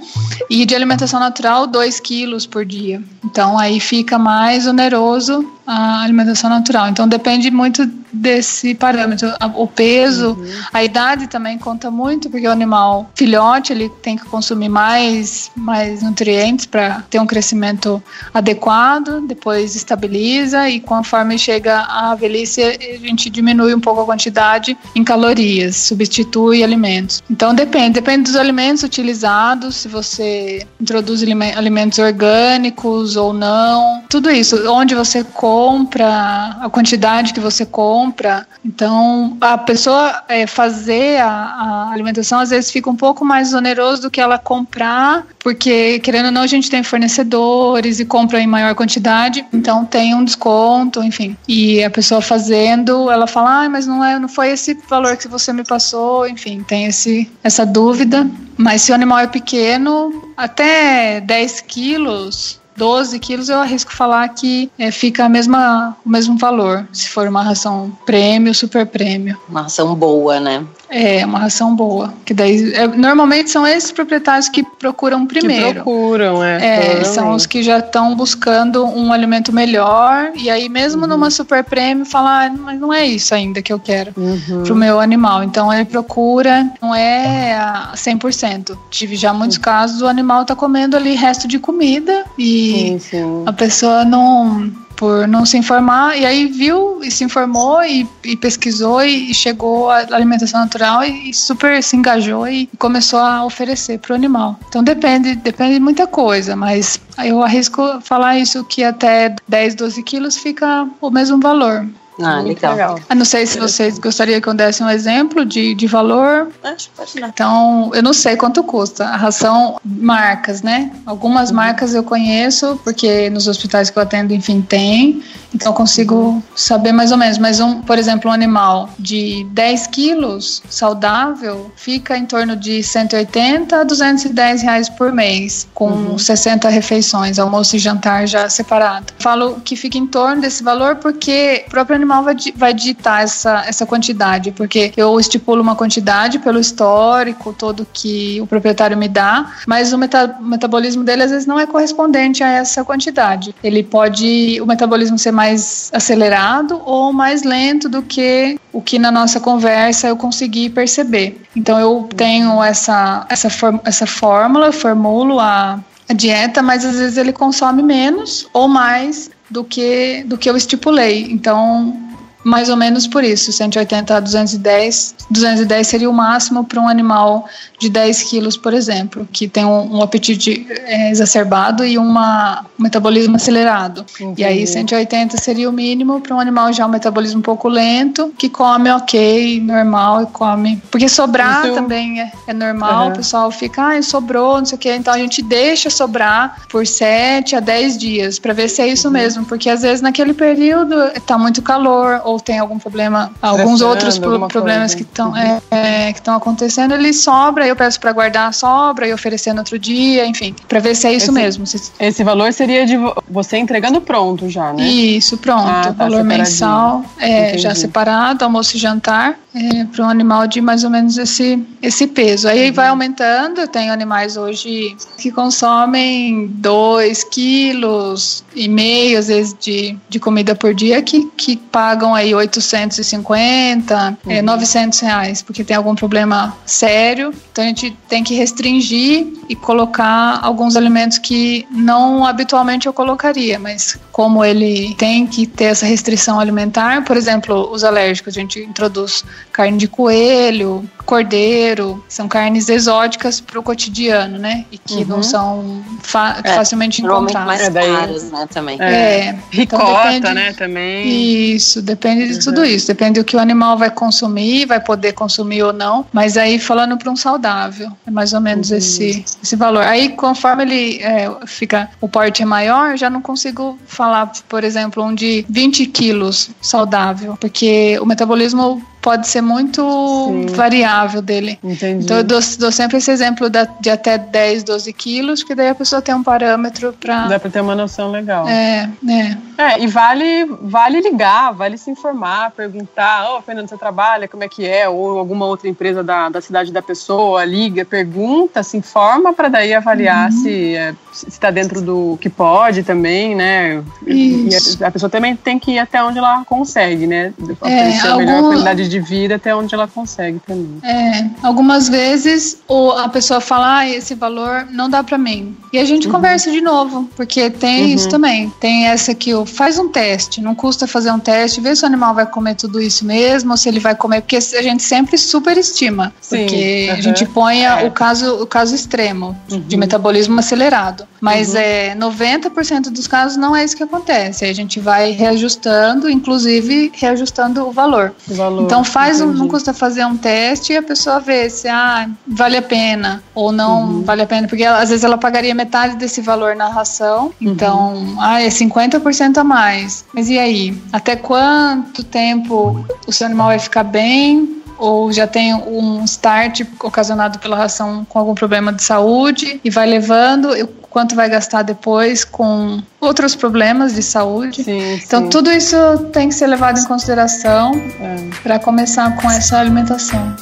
e de alimentação natural, 2 quilos por dia. Então aí fica mais oneroso a alimentação natural. Então depende muito desse parâmetro. O peso, uhum. a idade também conta muito, porque o animal filhote ele tem que consumir mais, mais nutrientes para ter um crescimento adequado, depois estabiliza e conforme chega a velhice a gente diminui um pouco a quantidade em calorias, substitui alimentos. Então depende, depende dos alimentos utilizados, se você introduz alimentos orgânicos ou não, tudo isso, onde você compra, a quantidade que você compra. Então, a pessoa é, fazer a, a, alimentação às vezes fica um pouco mais oneroso do que ela comprar, porque querendo ou não, a gente tem fornecedores e compra em maior quantidade, então tem um desconto, enfim. E a pessoa fazendo, ela fala, ah, mas não, é, não foi esse valor que você me passou, enfim, tem esse, essa dúvida. Mas se o animal é pequeno, até 10 quilos, 12 quilos, eu arrisco falar que é, fica a mesma, o mesmo valor, se for uma ração prêmio, super prêmio. Uma ração boa, né? É, uma ração boa. Que daí, é, normalmente são esses proprietários que procuram primeiro. Que procuram, é. É, são os que já estão buscando um alimento melhor. E aí, mesmo uhum. numa super prêmio, falar, ah, mas não é isso ainda que eu quero uhum. pro meu animal. Então, ele procura, não é a 100%. Tive já muitos uhum. casos, o animal tá comendo ali resto de comida e sim, sim. a pessoa não por não se informar, e aí viu e se informou e, e pesquisou e, chegou à alimentação natural e, e, super se engajou e começou a oferecer para o animal. Então depende, depende de muita coisa, mas eu arrisco falar isso que até 10, 12 quilos fica o mesmo valor. Ah, Muito legal. legal. Eu não sei se vocês gostariam que eu desse um exemplo de, de valor. Acho que pode dar. Então, eu não sei quanto custa. A ração, marcas, né? Algumas marcas eu conheço, porque nos hospitais que eu atendo, enfim, tem. Então, eu consigo saber mais ou menos. Mas, um, por exemplo, um animal de 10 quilos, saudável, fica em torno de 180 a 210 reais por mês, com 60 refeições, almoço e jantar já separado. Falo que fica em torno desse valor porque o próprio animal vai, vai ditar essa, essa quantidade, porque eu estipulo uma quantidade pelo histórico todo que o proprietário me dá, mas o meta- metabolismo dele às vezes não é correspondente a essa quantidade. Ele pode o metabolismo ser mais acelerado ou mais lento do que o que na nossa conversa eu consegui perceber. Então eu tenho essa essa, for- essa fórmula, formulo a, a dieta, mas às vezes ele consome menos ou mais do que do que eu estipulei. Então mais ou menos por isso, 180 a 210. 210 seria o máximo para um animal de 10 quilos, por exemplo, que tem um, um apetite é, exacerbado e uma, um metabolismo acelerado. E aí, 180 seria o mínimo para um animal já um metabolismo um pouco lento, que come ok, normal e come. Porque sobrar Isso- também é, é normal, Uhum. o pessoal fica, ah, sobrou, não sei o quê. Então a gente deixa sobrar por 7 a 10 dias para ver se é isso mesmo, porque às vezes naquele período tá muito calor ou tem algum problema, alguns outros pro- problemas coisa. que estão é, é, que estão acontecendo, ele sobra, eu peço para guardar, sobra e oferecer no outro dia, enfim, para ver se é isso Esse- mesmo. se- Esse valor seria de vo- você entregando pronto já, né? Isso, pronto. Ah, tá, valor mensal, é, Entendi. já separado, almoço e jantar, é, para um animal de mais ou menos esse, esse peso. Aí Uhum. vai aumentando, tenho animais hoje que consomem 2 quilos e meio, às vezes, de, de comida por dia, que, que pagam aí 850, Uhum. é, 900 reais, porque tem algum problema sério. Então a gente tem que restringir e colocar alguns alimentos que não habitualmente eu colocaria, mas como ele tem que ter essa restrição alimentar, por exemplo, os alérgicos, a gente introduz carne de coelho, cordeiro, são carnes exóticas para o cotidiano, né? E que não são fa- É, facilmente encontradas. mais É, caros, né, também. É, Ricota, então depende- né, também. isso, depende de tudo isso. Depende do que o animal vai consumir, vai poder consumir ou não. Mas aí, falando para um saudável, é mais ou menos esse, esse valor. Aí, conforme ele é, fica, o porte é maior, eu já não consigo falar, por exemplo, um de 20 quilos saudável, porque o metabolismo pode ser muito Sim. variável dele. Entendi. Então, eu dou, dou sempre esse exemplo da- de até 10, 12 quilos, porque daí a pessoa tem um parâmetro para. Dá pra ter uma noção legal. É, é. É, e vale, vale ligar, vale se informar, perguntar, ô, Fernando, você trabalha, como é que é? Ou alguma outra empresa da, da cidade da pessoa, liga, pergunta, se informa para daí avaliar Uhum. se é, está dentro do que pode também, né? E Isso. a, a pessoa também tem que ir até onde ela consegue, né? É, a melhor algum- qualidade de vida até onde ela consegue também. É, algumas vezes o, a pessoa fala, ah, esse valor não dá pra mim. E a gente conversa de novo, porque tem isso também. Tem essa que o faz um teste, não custa fazer um teste, ver se o animal vai comer tudo isso mesmo, se ele vai comer, porque a gente sempre superestima. Sim, Porque a aham. gente põe a- É. o, caso, o caso extremo de metabolismo acelerado. Mas é 90% dos casos não é isso que acontece. Aí a gente vai reajustando, inclusive reajustando o valor. O valor, Então faz um, não custa fazer um teste a pessoa vê se ah, vale a pena ou não vale a pena, porque ela- às vezes ela pagaria metade desse valor na ração, então ah, é 50% a mais. Mas e aí? Até quanto tempo o seu animal vai ficar bem? Ou já tem um start ocasionado pela ração com algum problema de saúde e vai levando, e o quanto vai gastar depois com outros problemas de saúde? Sim, Então sim. tudo isso tem que ser levado em consideração É. para começar com essa alimentação.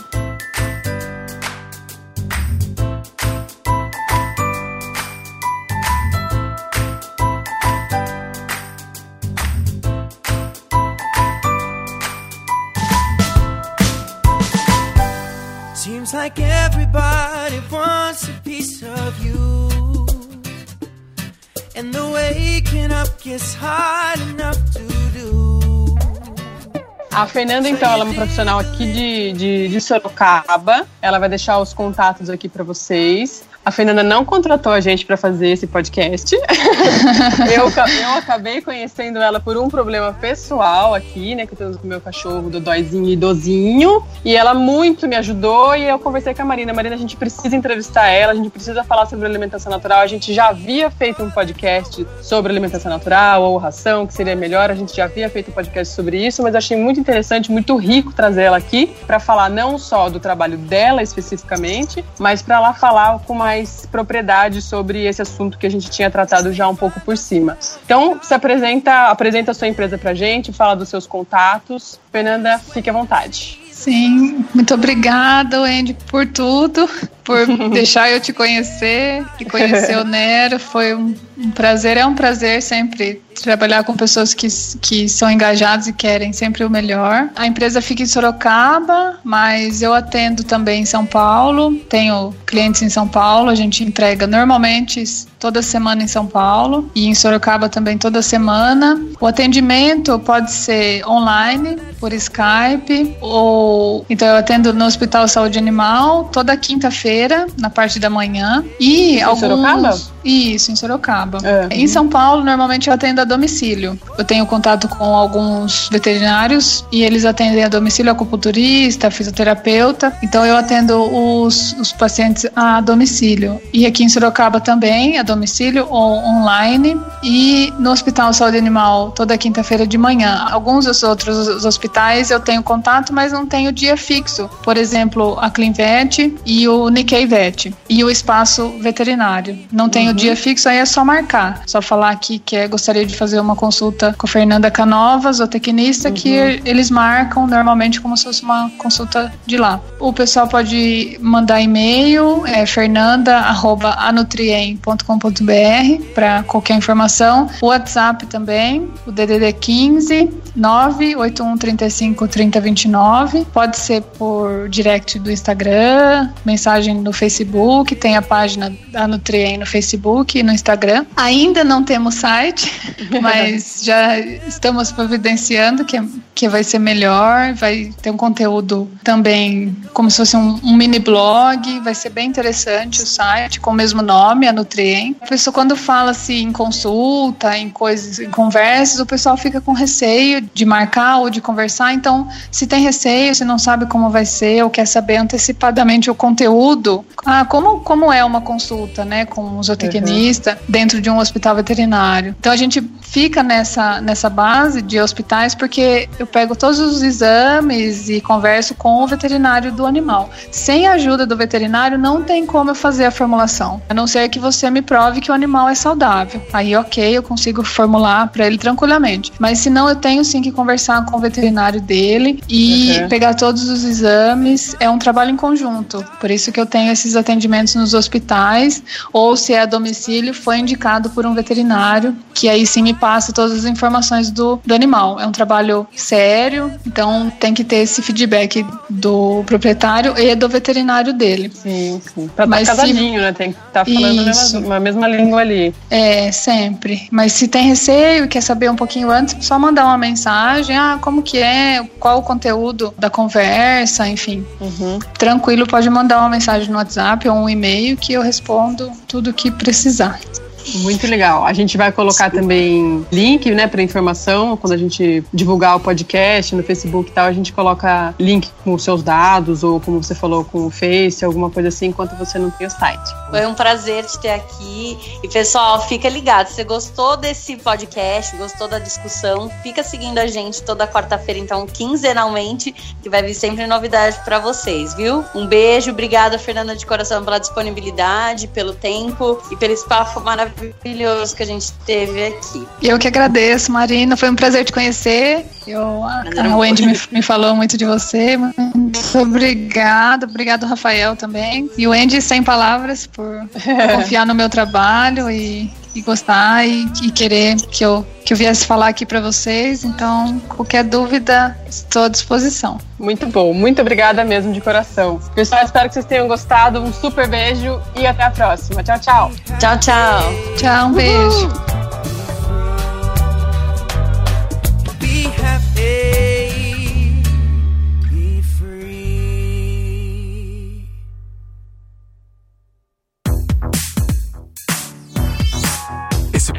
Up gets hard enough to do. A Fernanda, então, ela é uma profissional aqui de, de, de Sorocaba. Ela vai deixar os contatos aqui para vocês. A Fernanda não contratou a gente para fazer esse podcast. eu, eu acabei conhecendo ela por um problema pessoal aqui, né? Que eu tenho com o meu cachorro, Dodóizinho e Dozinho. E ela muito me ajudou e eu conversei com a Marina. Marina, a gente precisa entrevistar ela, a gente precisa falar sobre alimentação natural. A gente já havia feito um podcast sobre alimentação natural ou ração, que seria melhor. A gente já havia feito um podcast sobre isso, mas achei muito interessante, muito rico trazer ela aqui para falar não só do trabalho dela especificamente, mas para lá falar com mais propriedade sobre esse assunto que a gente tinha tratado já um pouco por cima. Então, se apresenta, apresenta a sua empresa pra gente, fala dos seus contatos. Fernanda, fique à vontade. Sim, muito obrigada, Wendy, por tudo, por deixar eu te conhecer e conhecer o Nero. Foi um, um prazer, é um prazer sempre trabalhar com pessoas que, que são engajadas e querem sempre o melhor. A empresa fica em Sorocaba, mas eu atendo também em São Paulo. Tenho clientes em São Paulo, a gente entrega normalmente toda semana em São Paulo e em Sorocaba também toda semana. O atendimento pode ser online, por Skype, ou então eu atendo no Hospital Saúde Animal toda quinta-feira, na parte da manhã. E Em alguns. Sorocaba? Isso, em Sorocaba. É. Em São Paulo, normalmente eu atendo a domicílio. Eu tenho contato com alguns veterinários e eles atendem a domicílio acupunturista, fisioterapeuta. Então eu atendo os, os pacientes a domicílio. E aqui em Sorocaba também, a domicílio ou online. E no Hospital Saúde Animal, toda quinta-feira de manhã. Alguns dos outros hospitais eu tenho contato, mas não tenho dia fixo. Por exemplo, a Clinvet e o Nikkei Vet. E o espaço veterinário. Não tenho dia fixo, aí é só marcar. Só falar aqui que é, gostaria de fazer uma consulta com a Fernanda Canova, zootecnista, que eles marcam normalmente como se fosse uma consulta de lá. O pessoal pode mandar e-mail, é fernanda.anutriem.com.br para qualquer informação. O WhatsApp também, o DDD 15 981 35 30 29. Pode ser por direct do Instagram, mensagem no Facebook, tem a página da Nutriem no Facebook e no Instagram. Ainda não temos site, mas já estamos providenciando que, que vai ser melhor, vai ter um conteúdo também como se fosse um, um mini blog, vai ser bem interessante o site com o mesmo nome, a Nutriem. A pessoa quando fala-se em consulta, em coisas, em conversas, o pessoal fica com receio de marcar ou de conversar, então se tem receio, se não sabe como vai ser ou quer saber antecipadamente o conteúdo, ah, como, como é uma consulta, né, com um zootecnista dentro de um hospital veterinário. Então a gente fica nessa, nessa base de hospitais porque eu pego todos os exames e converso com o veterinário do animal. Sem a ajuda do veterinário, não tem como eu fazer a formulação. A não ser que você me prove que o animal é saudável. Aí, ok, eu consigo formular para ele tranquilamente. Mas se não, eu tenho sim que conversar com o veterinário dele e Uhum. pegar todos os exames. É um trabalho em conjunto. Por isso que eu tenho esses atendimentos nos hospitais, ou se é a domicílio, foi indicado por um veterinário, que aí sim me passa todas as informações do, do animal. É um trabalho sério, então tem que ter esse feedback do proprietário e do veterinário dele. Sim, sim. Pra Mas estar se- casadinho, né? Tem que estar falando a mesma, Isso. uma mesma língua ali. É, sempre. Mas se tem receio e quer saber um pouquinho antes, só mandar uma mensagem, ah, como que é, qual o conteúdo da conversa, enfim. Uhum. Tranquilo, pode mandar uma mensagem no WhatsApp ou um e-mail que eu respondo tudo que precisar. Muito legal. A gente vai colocar também link, né, para informação. Quando a gente divulgar o podcast no Facebook e tal, a gente coloca link com os seus dados ou como você falou com o Face, alguma coisa assim, enquanto você não tem o site. Foi um prazer te ter aqui. E pessoal, fica ligado. Se você gostou desse podcast, gostou da discussão, fica seguindo a gente toda quarta-feira, então, quinzenalmente, que vai vir sempre novidade pra vocês, viu? Um beijo, obrigada, Fernanda de coração, pela disponibilidade, pelo tempo e pelo espaço maravilhoso que a gente teve aqui. Eu que agradeço, Marina. Foi um prazer te conhecer. Eu, a, a Wendy me, me falou muito de você. Muito obrigada. Obrigado, Rafael, também. E o Wendy, sem palavras, por confiar no meu trabalho e, e gostar e, e querer que eu, que eu viesse falar aqui para vocês. Então, qualquer dúvida, estou à disposição. Muito bom. Muito obrigada mesmo de coração. Pessoal, espero que vocês tenham gostado. Um super beijo e até a próxima. Tchau, tchau. Tchau, tchau. Tchau, um beijo.